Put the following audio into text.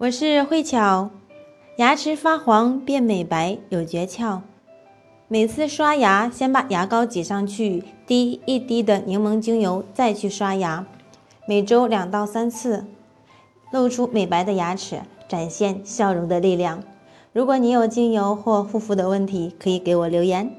我是慧巧牙齿发黄变美白有诀窍。每次刷牙先把牙膏挤上去滴一滴的柠檬精油再去刷牙。每周两到三次露出美白的牙齿展现笑容的力量。如果你有精油或护肤的问题可以给我留言。